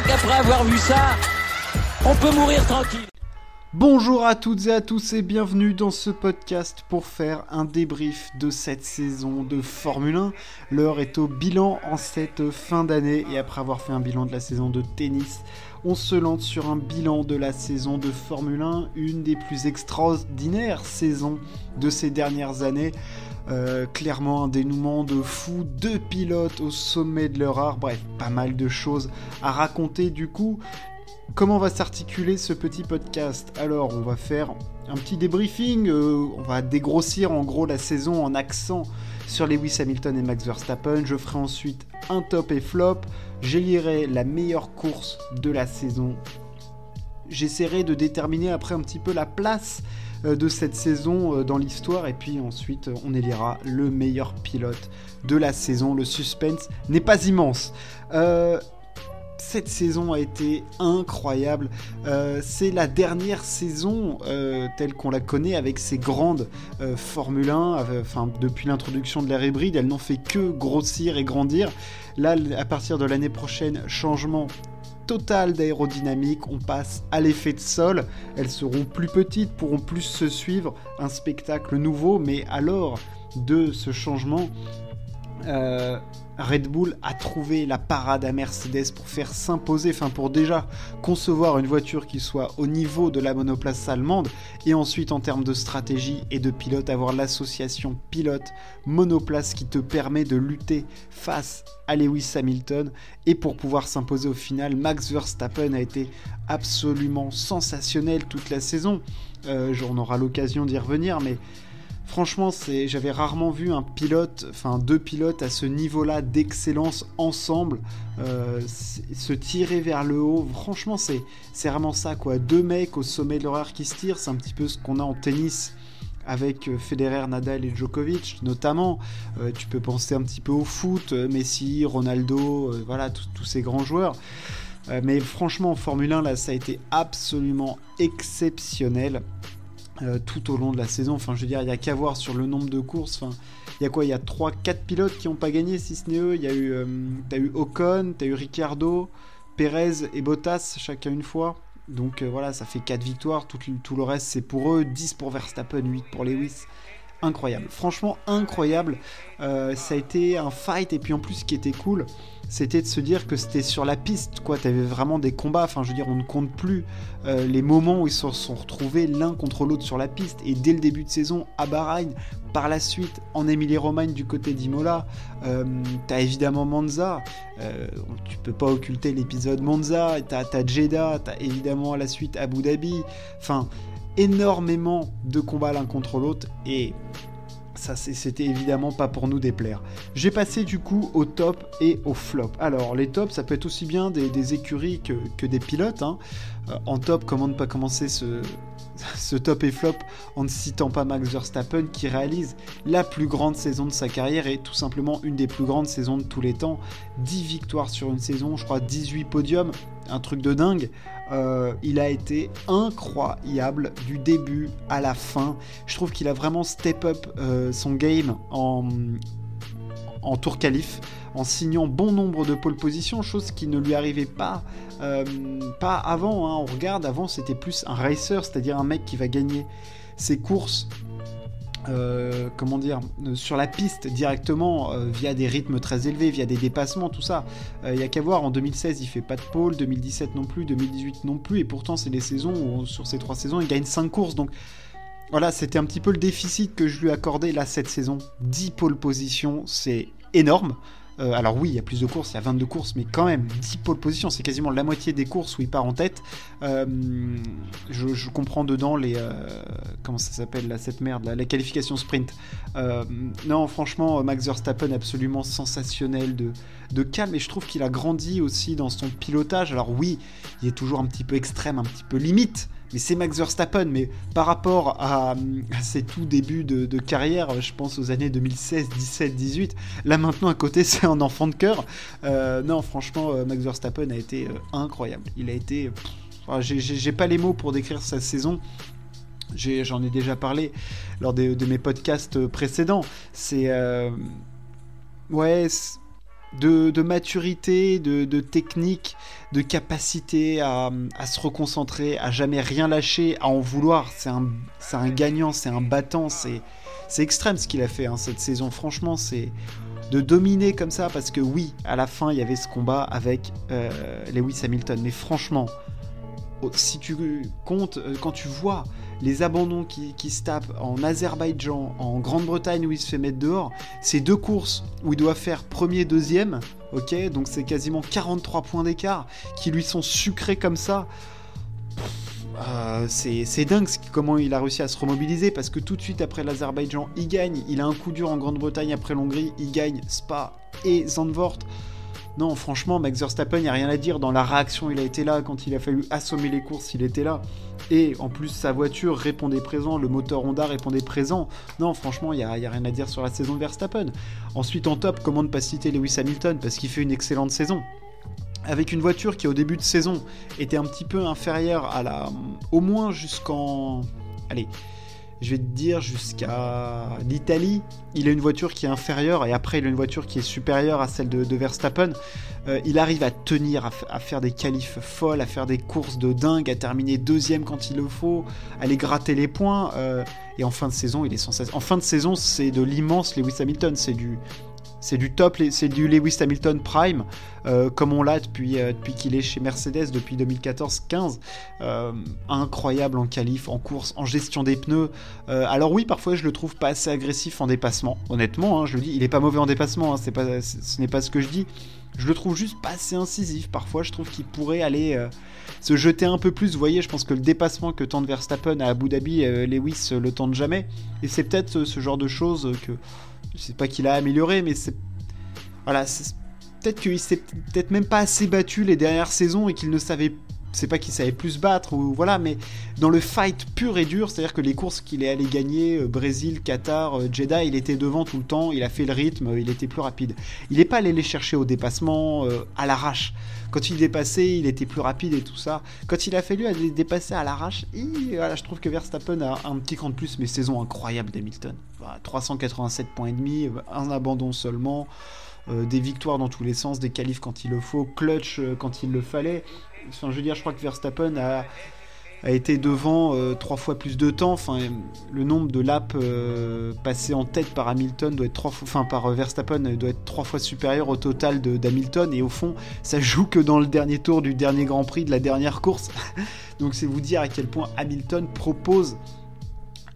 crois qu'après avoir vu ça, on peut mourir tranquille. Bonjour à toutes et à tous et bienvenue dans ce podcast pour faire un débrief de cette saison de Formule 1. L'heure est au bilan en cette fin d'année et après avoir fait un bilan de la saison de tennis, on se lance sur un bilan de la saison de Formule 1, une des plus extraordinaires saisons de ces dernières années. Euh, clairement un dénouement de fou, deux pilotes au sommet de leur art, bref, pas mal de choses à raconter du coup. Comment va s'articuler ce petit podcast Alors, on va faire un petit débriefing, euh, on va dégrossir en gros la saison en accent sur Lewis Hamilton et Max Verstappen. Je ferai ensuite un top et flop. J'élirai la meilleure course de la saison. J'essaierai de déterminer après un petit peu la place euh, de cette saison euh, dans l'histoire et puis ensuite on élira le meilleur pilote de la saison. Le suspense n'est pas immense cette saison a été incroyable. Euh, c'est la dernière saison euh, telle qu'on la connaît avec ces grandes euh, Formule 1. Enfin, depuis l'introduction de l'ère hybride, elles n'ont fait que grossir et grandir. Là, à partir de l'année prochaine, changement total d'aérodynamique, on passe à l'effet de sol, elles seront plus petites, pourront plus se suivre, un spectacle nouveau, mais alors de ce changement, Red Bull a trouvé la parade à Mercedes pour faire s'imposer, enfin pour déjà concevoir une voiture qui soit au niveau de la monoplace allemande, et ensuite en termes de stratégie et de pilote, avoir l'association pilote-monoplace qui te permet de lutter face à Lewis Hamilton, et pour pouvoir s'imposer au final, Max Verstappen a été absolument sensationnel toute la saison. Euh, on aura l'occasion d'y revenir, mais Franchement, c'est, j'avais rarement vu un pilote, enfin deux pilotes à ce niveau-là d'excellence ensemble euh, se tirer vers le haut. Franchement, c'est, c'est vraiment ça, quoi. Deux mecs au sommet de l'horaire qui se tirent, c'est un petit peu ce qu'on a en tennis avec euh, Federer, Nadal et Djokovic notamment. Euh, tu peux penser un petit peu au foot, Messi, Ronaldo, voilà, tous ces grands joueurs. mais franchement, en Formule 1, là, ça a été absolument exceptionnel. Euh, tout au long de la saison. Enfin, je veux dire, il n'y a qu'à voir sur le nombre de courses. Enfin, il y a quoi? Il y a 3-4 pilotes qui n'ont pas gagné, si ce n'est eux. Il y a eu, euh, as eu Ocon, tu as eu Ricciardo, Perez et Bottas, chacun une fois. Donc euh, voilà, ça fait 4 victoires. Tout, tout le reste, c'est pour eux. 10 pour Verstappen, 8 pour Lewis. Incroyable. Franchement, incroyable. ça a été un fight. Et puis en plus, ce qui était cool, c'était de se dire que c'était sur la piste, quoi. T'avais vraiment des combats. Enfin, je veux dire, on ne compte plus euh, les moments où ils se sont retrouvés l'un contre l'autre sur la piste. Et dès le début de saison, à Bahreïn, par la suite, en Émilie-Romagne du côté d'Imola, euh, t'as évidemment Monza. Euh, tu peux pas occulter l'épisode Monza. T'as as Jeddah. T'as évidemment à la suite Abu Dhabi. Enfin, énormément de combats l'un contre l'autre. Et ça c'était évidemment pas pour nous déplaire. J'ai passé du coup au top et au flop. Alors les tops ça peut être aussi bien des, écuries que, des pilotes. Hein. Euh, en top, comment ne pas commencer ce, ce top et flop en ne citant pas Max Verstappen qui réalise la plus grande saison de sa carrière et tout simplement une des plus grandes saisons de tous les temps. 10 victoires sur une saison, je crois 18 podiums, un truc de dingue. Euh, il a été incroyable du début à la fin. Je trouve qu'il a vraiment step up euh, son game en, en tour qualif en signant bon nombre de pole positions, chose qui ne lui arrivait pas, euh, pas avant. Hein. On regarde, avant c'était plus un racer, c'est-à-dire un mec qui va gagner ses courses euh, comment dire, sur la piste directement euh, via des rythmes très élevés, via des dépassements, tout ça. Il n'y a qu'à voir, en 2016 il fait pas de pole, 2017 non plus, 2018 non plus, et pourtant c'est les saisons où sur ces trois saisons il gagne 5 courses, donc voilà, c'était un petit peu le déficit que je lui accordais là cette saison. 10 pole positions, c'est énorme. Euh, alors oui, il y a plus de courses, il y a 22 courses, mais quand même, 10 pole positions, c'est quasiment la moitié des courses où il part en tête. Euh, je, comprends dedans les... Euh, comment ça s'appelle là, cette merde, la qualification sprint. non, franchement, Max Verstappen absolument sensationnel de, de calme, et je trouve qu'il a grandi aussi dans son pilotage. Alors oui, il est toujours un petit peu extrême, un petit peu limite, mais c'est Max Verstappen. Mais par rapport à, ses tout débuts de, carrière, je pense aux années 2016, 17, 18, là maintenant à côté c'est un enfant de cœur. Euh, non, franchement, euh, Max Verstappen a été euh, incroyable. Il a été. J'ai pas les mots pour décrire sa saison. J'en ai, déjà parlé lors de, mes podcasts précédents. C'est. ouais de, maturité, de, technique, de capacité à, se reconcentrer, à jamais rien lâcher, à en vouloir. C'est un, gagnant, c'est un battant, c'est extrême ce qu'il a fait hein, cette saison. Franchement, c'est de dominer comme ça parce que oui, à la fin, il y avait ce combat avec euh, Lewis Hamilton. Mais franchement, si tu comptes, euh, quand tu vois les abandons qui, se tapent en Azerbaïdjan, en Grande-Bretagne où il se fait mettre dehors, c'est deux courses où il doit faire premier, deuxième, ok Donc c'est quasiment 43 points d'écart qui lui sont sucrés comme ça. Euh, c'est dingue comment il a réussi à se remobiliser parce que tout de suite après l'Azerbaïdjan, il gagne. Il a un coup dur en Grande-Bretagne après l'Hongrie, il gagne Spa et Zandvoort. Non, franchement, Max Verstappen, il n'y a rien à dire. Dans la réaction, il a été là. Quand il a fallu assommer les courses, il était là. Et en plus, sa voiture répondait présent, le moteur Honda répondait présent. Non, franchement, il n'y a, rien à dire sur la saison de Verstappen. Ensuite, en top, comment ne pas citer Lewis Hamilton? Parce qu'il fait une excellente saison avec une voiture qui au début de saison était un petit peu inférieure à la au moins jusqu'en allez je vais te dire jusqu'à l'Italie, il a une voiture qui est inférieure et après il a une voiture qui est supérieure à celle de, Verstappen. Euh, il arrive à tenir, à, faire des qualifs folles, à faire des courses de dingue, à terminer deuxième quand il le faut, à aller gratter les points. Euh, et en fin de saison, il est En fin de saison, c'est de l'immense Lewis Hamilton, c'est du, c'est du top, c'est du Lewis Hamilton Prime, euh, comme on l'a depuis, euh, depuis qu'il est chez Mercedes depuis 2014-15. Euh, incroyable en qualif, en course, en gestion des pneus. alors oui, parfois je le trouve pas assez agressif en dépassement. Honnêtement, hein, je le dis, il est pas mauvais en dépassement, hein, ce n'est pas ce que je dis. Je le trouve juste pas assez incisif. Parfois, je trouve qu'il pourrait aller se jeter un peu plus. Vous voyez, je pense que le dépassement que tente Verstappen à Abu Dhabi, Lewis le tente jamais. Et c'est peut-être ce genre de choses que je sais pas qu'il a amélioré, mais c'est. Voilà, peut-être qu'il s'est peut-être même pas assez battu les dernières saisons et qu'il ne savait. C'est pas qu'il savait plus battre, ou voilà, mais dans le fight pur et dur, c'est-à-dire que les courses qu'il est allé gagner, euh, Brésil, Qatar, euh, Jeddah, il était devant tout le temps, il a fait le rythme, il était plus rapide. Il n'est pas allé les chercher au dépassement, euh, à l'arrache. Quand il dépassait, il était plus rapide et tout ça. Quand il a fallu dépasser à l'arrache, je trouve que Verstappen a un petit cran de plus, mais saison incroyable d'Hamilton. 387 points et demi, un abandon seulement, euh, des victoires dans tous les sens, des qualifs quand il le faut, clutch euh, quand il le fallait. Enfin, je veux dire, je crois que Verstappen a, a été devant euh, trois fois plus de temps. Enfin, le nombre de laps passés en tête par Hamilton doit être trois fois, enfin par Verstappen doit être trois fois supérieur au total d'Hamilton. Et au fond, ça joue que dans le dernier tour du dernier Grand Prix de la dernière course. Donc c'est vous dire à quel point Hamilton propose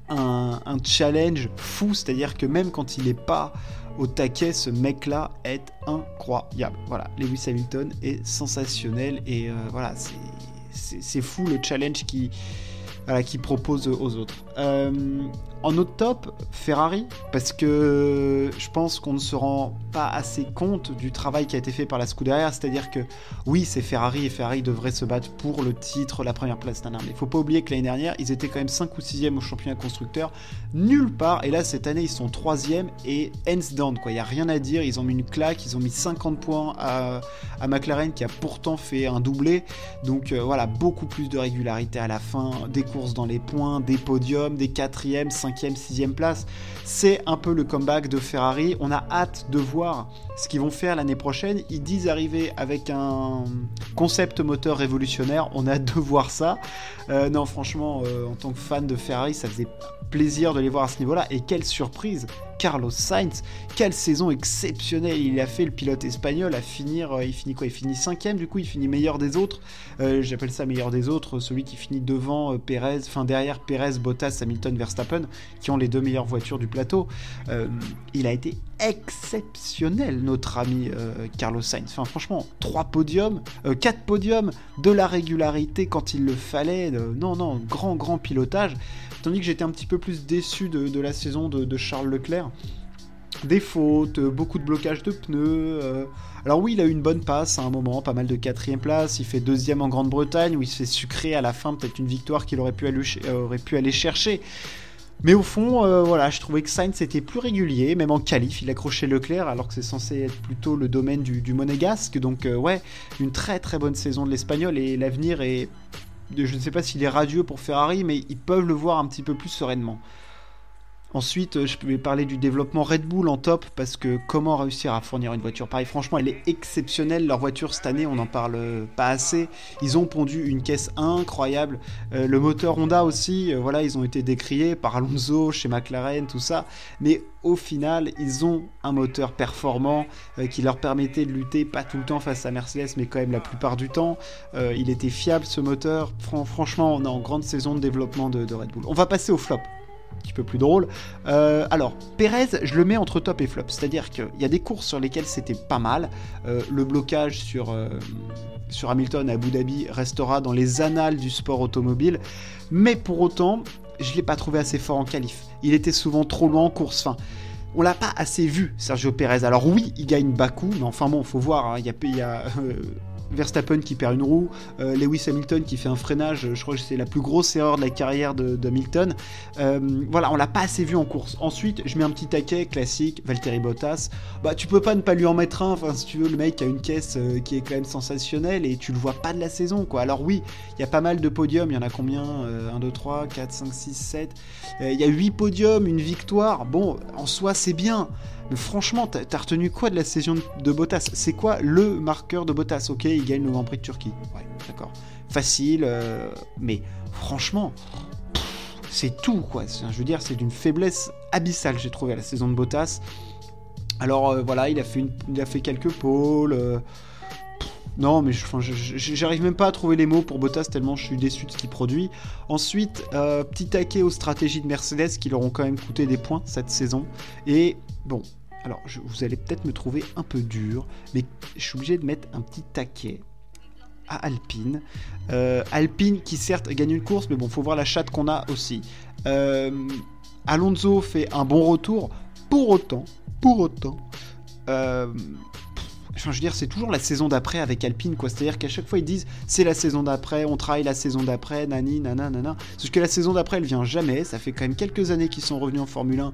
un, challenge fou, c'est-à-dire que même quand il n'est pas au taquet, ce mec-là est incroyable. Voilà, Lewis Hamilton est sensationnel et euh, voilà, c'est fou le challenge qui, qui propose aux autres. Euh, en autre top, Ferrari, parce que je pense qu'on ne se rend pas assez compte du travail qui a été fait par la Scuderia, c'est-à-dire que oui, c'est Ferrari et Ferrari devrait se battre pour le titre, la première place d'un mais il faut pas oublier que l'année dernière, ils étaient quand même 5 ou 6e au championnat constructeur, nulle part, et là cette année ils sont 3e et hands down, quoi, il n'y a rien à dire, ils ont mis une claque, ils ont mis 50 points à, McLaren qui a pourtant fait un doublé, donc euh, voilà, beaucoup plus de régularité à la fin, des dans les points, des podiums, des 4e, 5 5 6 place. C'est un peu le comeback de Ferrari. On a hâte de voir ce qu'ils vont faire l'année prochaine. Ils disent arriver avec un concept moteur révolutionnaire. On a hâte de voir ça. Euh, non, franchement, euh, en tant que fan de Ferrari, ça faisait plaisir de les voir à ce niveau-là. Et quelle surprise Carlos Sainz, quelle saison exceptionnelle il a fait le pilote espagnol à finir, euh, il finit quoi? Il finit cinquième du coup, il finit meilleur des autres. J'appelle ça meilleur des autres, celui qui finit devant Perez, enfin derrière Perez, Bottas, Hamilton, Verstappen, qui ont les deux meilleures voitures du plateau. il a été exceptionnel notre ami Carlos Sainz. Enfin franchement, trois podiums, quatre podiums, de la régularité quand il le fallait. non non, grand grand pilotage. Tandis que j'étais un petit peu plus déçu de, la saison de, Charles Leclerc. Des fautes, beaucoup de blocage de pneus. Euh. Alors oui, il a eu une bonne passe à un moment, pas mal de quatrième place. Il fait deuxième en Grande-Bretagne où il se fait sucrer à la fin, peut-être une victoire qu'il euh, aurait pu aller chercher. Mais au fond, euh, voilà, je trouvais que Sainz était plus régulier, même en qualif, il accrochait Leclerc alors que c'est censé être plutôt le domaine du, monégasque. Donc ouais, une très très bonne saison de l'Espagnol et l'avenir est je ne sais pas s'il est radieux pour Ferrari, mais ils peuvent le voir un petit peu plus sereinement. Ensuite, euh, je vais parler du développement Red Bull en top parce que comment réussir à fournir une voiture pareille Franchement, elle est exceptionnelle. Leur voiture cette année, on n'en parle pas assez. Ils ont pondu une caisse incroyable. Euh, le moteur Honda aussi, euh, voilà, ils ont été décriés par Alonso, chez McLaren, tout ça. Mais au final, ils ont un moteur performant qui leur permettait de lutter pas tout le temps face à Mercedes, mais quand même la plupart du temps. il était fiable ce moteur. franchement, on est en grande saison de développement de Red Bull. On va passer au flop petit peu plus drôle. Euh, alors, Perez, je le mets entre top et flop. C'est-à-dire qu'il y a des courses sur lesquelles c'était pas mal. Euh, le blocage sur, euh, sur Hamilton à Abu Dhabi restera dans les annales du sport automobile. Mais pour autant, je ne l'ai pas trouvé assez fort en qualif. Il était souvent trop loin en course. Enfin, on l'a pas assez vu, Sergio Perez. Alors oui, il gagne Bakou, mais enfin bon, faut voir. Hein. Il y a, Verstappen qui perd une roue, euh, Lewis Hamilton qui fait un freinage, je crois que c'est la plus grosse erreur de la carrière d'Hamilton. Euh, voilà, on l'a pas assez vu en course. Ensuite, je mets un petit taquet classique, Valtteri Bottas. Bah, tu peux pas ne pas lui en mettre un, enfin, si tu veux, le mec a une caisse euh, qui est quand même sensationnelle et tu le vois pas de la saison, quoi. Alors oui, il y a pas mal de podiums, il y en a combien 1, 2, 3, 4, 5, 6, 7. Il y a 8 podiums, une victoire. Bon, en soi, c'est bien. Franchement, t'as retenu quoi de la saison de Bottas? C'est quoi le marqueur de Bottas? Ok, il gagne le Grand Prix de Turquie. Ouais, d'accord. Facile, euh, mais franchement, c'est tout, quoi. Je veux dire, c'est d'une faiblesse abyssale, j'ai trouvé, la saison de Bottas. Alors euh, voilà, il a fait, une, il a fait quelques pôles. Euh, non, mais j'arrive même pas à trouver les mots pour Bottas tellement je suis déçu de ce qu'il produit. Ensuite, petit taquet aux stratégies de Mercedes qui leur ont quand même coûté des points cette saison. Et Bon, alors vous allez peut-être me trouver un peu dur, mais je suis obligé de mettre un petit taquet à Alpine. Euh, Alpine qui certes gagne une course, mais bon, faut voir la chatte qu'on a aussi. Euh, Alonso fait un bon retour, pour autant, pour autant. Euh, enfin, je veux dire, c'est toujours la saison d'après avec Alpine, quoi. C'est-à-dire qu'à chaque fois, ils disent c'est la saison d'après, on travaille la saison d'après, nani, nana, nana. Sauf que la saison d'après, elle vient jamais. Ça fait quand même quelques années qu'ils sont revenus en Formule 1.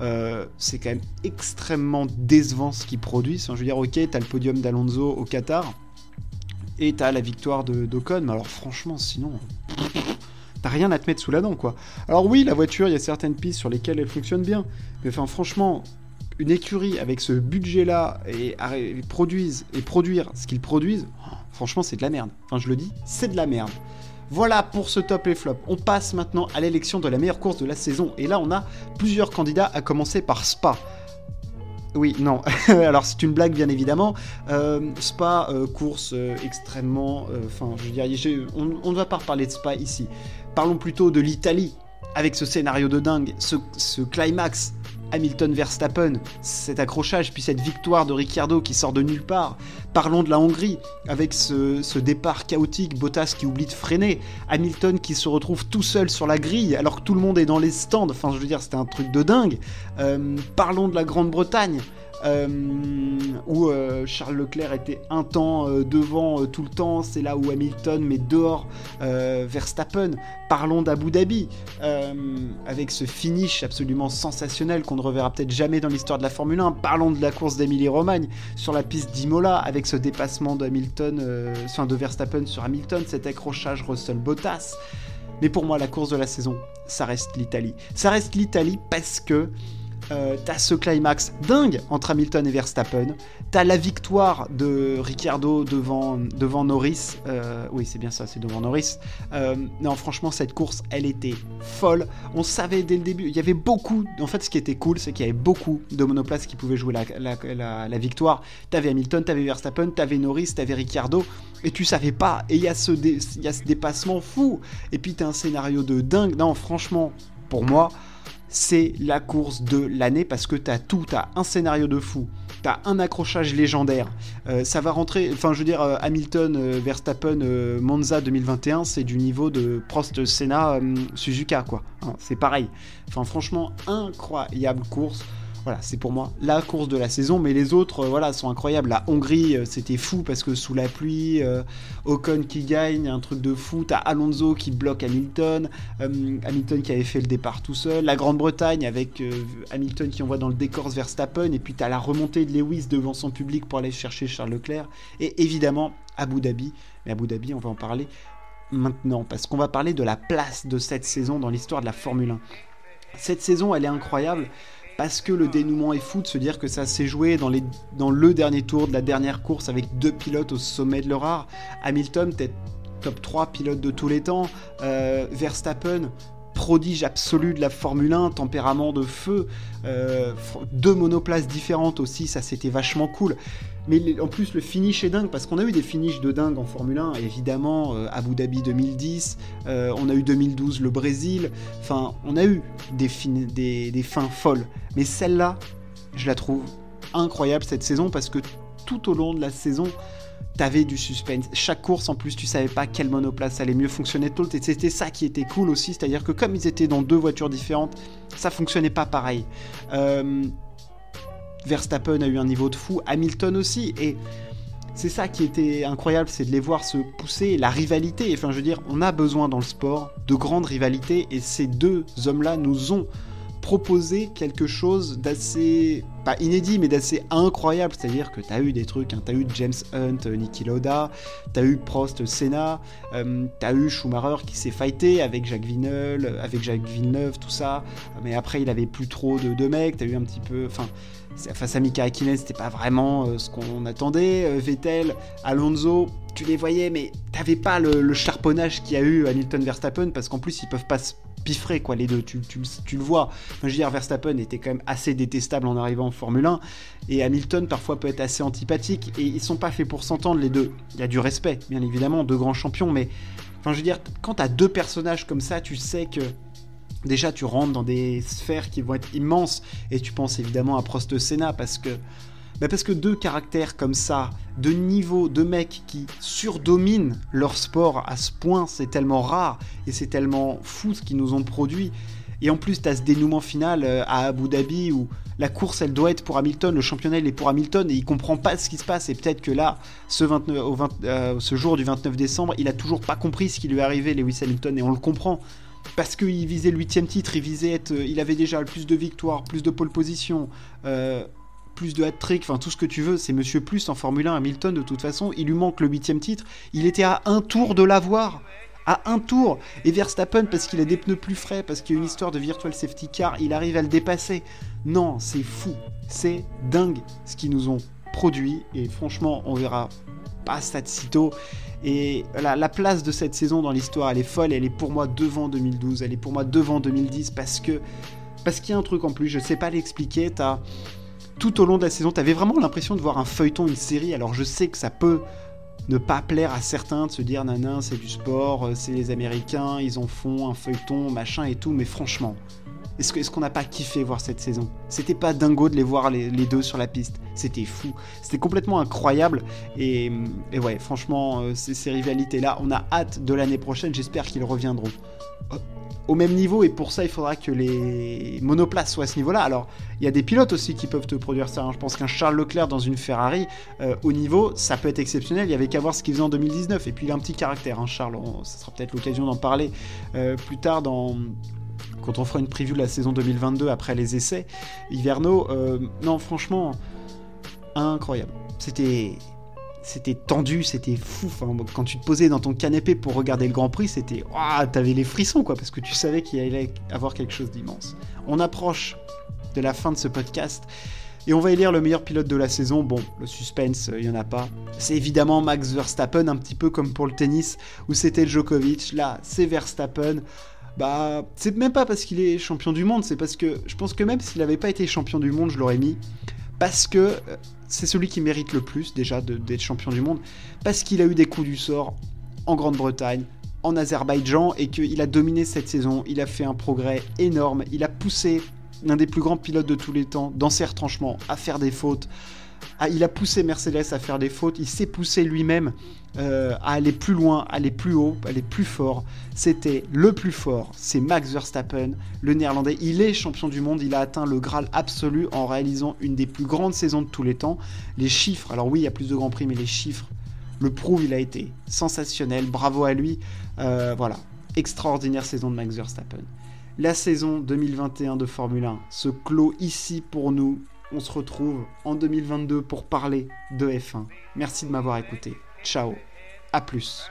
Euh, c'est quand même extrêmement décevant ce qu'ils produisent. je veux dire, ok, t'as le podium d'Alonso au Qatar et t'as la victoire de d'Ocon, mais alors franchement, sinon, t'as rien à te mettre sous la dent, quoi. Alors oui, la voiture, il y a certaines pistes sur lesquelles elle fonctionne bien, mais enfin, franchement, une écurie avec ce budget-là et, produisent et produire ce qu'ils produisent, franchement, c'est de la merde. Enfin, je le dis, c'est de la merde. Voilà pour ce top et flop. On passe maintenant à l'élection de la meilleure course de la saison. Et là, on a plusieurs candidats, à commencer par Spa. Oui, non. Alors c'est une blague bien évidemment. Euh, Spa, euh, course euh, extrêmement... Enfin, je dire, on, ne va pas reparler de Spa ici. Parlons plutôt de l'Italie, avec ce scénario de dingue, ce climax Hamilton Verstappen, cet accrochage, puis cette victoire de Ricciardo qui sort de nulle part. Parlons de la Hongrie, avec ce, départ chaotique, Bottas qui oublie de freiner, Hamilton qui se retrouve tout seul sur la grille alors que tout le monde est dans les stands, enfin je veux dire c'était un truc de dingue. Euh, parlons de la Grande-Bretagne, où euh, Charles Leclerc était un temps euh, devant tout le temps, c'est là où Hamilton met dehors Verstappen. Parlons d'Abu Dhabi, avec ce finish absolument sensationnel qu'on ne reverra peut-être jamais dans l'histoire de la Formule 1. Parlons de la course d'Emilie-Romagne sur la piste d'Imola, avec ce dépassement de, Hamilton, de Verstappen sur Hamilton, cet accrochage Russell-Bottas. Mais pour moi, la course de la saison, ça reste l'Italie. Ça reste l'Italie parce que euh, t'as ce climax dingue entre Hamilton et Verstappen, t'as la victoire de Ricciardo devant, devant Norris, euh, oui c'est bien ça, c'est devant Norris. Euh, non franchement cette course elle était folle, on savait dès le début, il y avait beaucoup, en fait ce qui était cool c'est qu'il y avait beaucoup de monoplaces qui pouvaient jouer la, la, victoire. T'avais Hamilton, t'avais Verstappen, t'avais Norris, t'avais Ricciardo, et tu savais pas, et il y, ce y a ce dépassement fou, et puis t'as un scénario de dingue, non franchement pour moi c'est la course de l'année parce que t'as tout, t'as un scénario de fou, t'as un accrochage légendaire. Euh, ça va rentrer, enfin je veux dire, euh, Hamilton, euh, Verstappen, Monza 2021, c'est du niveau de Prost, Senna, Suzuka quoi. Hein, c'est pareil. Enfin franchement, incroyable course voilà, c'est pour moi la course de la saison, mais les autres, euh, voilà, sont incroyables. La Hongrie, euh, c'était fou parce que sous la pluie, euh, Ocon qui gagne, un truc de fou. T'as Alonso qui bloque Hamilton, Hamilton qui avait fait le départ tout seul. La Grande-Bretagne avec Hamilton qui envoie dans le décor Verstappen, et puis t'as la remontée de Lewis devant son public pour aller chercher Charles Leclerc. Et évidemment, Abu Dhabi. Mais Abu Dhabi, on va en parler maintenant parce qu'on va parler de la place de cette saison dans l'histoire de la Formule 1. Cette saison, elle est incroyable parce que le dénouement est fou de se dire que ça s'est joué dans, les, dans le dernier tour de la dernière course avec deux pilotes au sommet de leur art. Hamilton, peut-être top 3 pilote de tous les temps. Euh, Verstappen, prodige absolu de la Formule 1, tempérament de feu, euh, deux monoplaces différentes aussi, ça c'était vachement cool. Mais en plus le finish est dingue parce qu'on a eu des finishes de dingue en Formule 1, évidemment euh, Abu Dhabi 2010, euh, on a eu 2012 le Brésil, enfin on a eu des, fins folles. Mais celle-là, je la trouve incroyable cette saison parce que tout au long de la saison, t'avais du suspense. Chaque course, en plus, tu savais pas quelle monoplace allait mieux fonctionner tout. Et c'était ça qui était cool aussi, c'est-à-dire que comme ils étaient dans deux voitures différentes, ça fonctionnait pas pareil. Euh, Verstappen a eu un niveau de fou, Hamilton aussi, et c'est ça qui était incroyable, c'est de les voir se pousser, la rivalité. Enfin, je veux dire, on a besoin dans le sport de grandes rivalités, et ces deux hommes-là nous ont proposer quelque chose d'assez, pas inédit, mais d'assez incroyable. C'est-à-dire que tu as eu des trucs, hein, eu James Hunt, euh, Niki Lauda, tu eu Prost, Senna, euh, tu eu Schumacher qui s'est fighté avec Jacques Villeneuve, euh, avec Jacques Villeneuve, tout ça. Mais après, il avait plus trop de, mecs, tu eu un petit peu. Enfin, face à Mika Hakkinen, c'était pas vraiment ce qu'on attendait. Vettel, Alonso, tu les voyais, mais t'avais pas le, le charponnage qu'il y a eu Hamilton Verstappen, parce qu'en plus, ils peuvent pas se quoi, les deux, tu, le vois. je veux dire, Verstappen était quand même assez détestable en arrivant en Formule 1, et Hamilton parfois peut être assez antipathique, et ils sont pas faits pour s'entendre, les deux. Il y a du respect, bien évidemment, deux grands champions, mais enfin, je veux dire, quand t'as deux personnages comme ça, tu sais que déjà tu rentres dans des sphères qui vont être immenses, et tu penses évidemment à Prost Senna, parce que bah, parce que deux caractères comme ça, de niveau, de mecs qui surdominent leur sport à ce point, c'est tellement rare et c'est tellement fou ce qu'ils nous ont produit. Et en plus, tu as ce dénouement final euh, à Abu Dhabi où la course, elle doit être pour Hamilton, le championnat, il est pour Hamilton et il comprend pas ce qui se passe. Et peut-être que là, ce, 29, au euh, jour du 29 décembre, il a toujours pas compris ce qui lui est arrivé, Lewis Hamilton, et on le comprend. Parce qu'il visait le huitième titre, il visait être, euh, il avait déjà plus de victoires, plus de pole position, plus de hat-trick, enfin tout ce que tu veux, c'est Monsieur Plus en Formule 1 Hamilton de toute façon, il lui manque le huitième titre, il était à un tour de l'avoir, à un tour, et Verstappen parce qu'il a des pneus plus frais, parce qu'il y a une histoire de virtual safety car, il arrive à le dépasser. Non, c'est fou, c'est dingue ce qu'ils nous ont produit, et franchement on verra pas ça de sitôt. Et la, la place de cette saison dans l'histoire, elle est folle, elle est pour moi devant 2012, elle est pour moi devant 2010 parce que parce qu'il y a un truc en plus, je sais pas l'expliquer, t'as tout au long de la saison, t'avais vraiment l'impression de voir un feuilleton, une série. Alors je sais que ça peut ne pas plaire à certains de se dire nanan, c'est du sport, euh, c'est les Américains, ils en font un feuilleton, machin et tout, mais franchement, est-ce qu'on n'a pas kiffé voir cette saison? C'était pas dingo de les voir les, deux sur la piste, c'était fou, c'était complètement incroyable. Et, ouais, franchement, euh, ces rivalités-là, on a hâte de l'année prochaine, j'espère qu'ils reviendront au même niveau et pour ça il faudra que les monoplaces soient à ce niveau-là. Alors il y a des pilotes aussi qui peuvent te produire ça. Hein. Je pense qu'un Charles Leclerc dans une Ferrari euh, au niveau ça peut être exceptionnel. Il y avait qu'à voir ce qu'il faisait en 2019 et puis il a un petit caractère. Hein, Charles, ça sera peut-être l'occasion d'en parler euh, plus tard dans quand on fera une preview de la saison 2022 après les essais hivernaux. Euh, non franchement incroyable. C'était c'était tendu, c'était fou. quand tu te posais dans ton canapé pour regarder le Grand Prix, c'était. Ah, t'avais les frissons, quoi, parce que tu savais qu'il allait avoir quelque chose d'immense. On approche de la fin de ce podcast. Et on va élire le meilleur pilote de la saison. Bon, le suspense, il n'y en a pas. C'est évidemment Max Verstappen, un petit peu comme pour le tennis, où c'était Djokovic. Là, c'est Verstappen. Bah, c'est même pas parce qu'il est champion du monde, c'est parce que je pense que même s'il n'avait pas été champion du monde, je l'aurais mis parce que euh, c'est celui qui mérite le plus déjà d'être champion du monde, parce qu'il a eu des coups du sort en Grande-Bretagne, en Azerbaïdjan, et qu'il a dominé cette saison, il a fait un progrès énorme, il a poussé l'un des plus grands pilotes de tous les temps dans ses retranchements à faire des fautes, ah, il a poussé Mercedes à faire des fautes, il s'est poussé lui-même euh, à aller plus loin, aller plus haut, aller plus fort. C'était le plus fort, c'est Max Verstappen, le néerlandais. Il est champion du monde, il a atteint le Graal absolu en réalisant une des plus grandes saisons de tous les temps. Les chiffres, alors oui, il y a plus de grands prix, mais les chiffres le prouvent, il a été sensationnel, bravo à lui. Euh, voilà, extraordinaire saison de Max Verstappen. La saison 2021 de Formule 1 se clôt ici pour nous on se retrouve en 2022 pour parler de F1. Merci de m'avoir écouté. Ciao. À plus.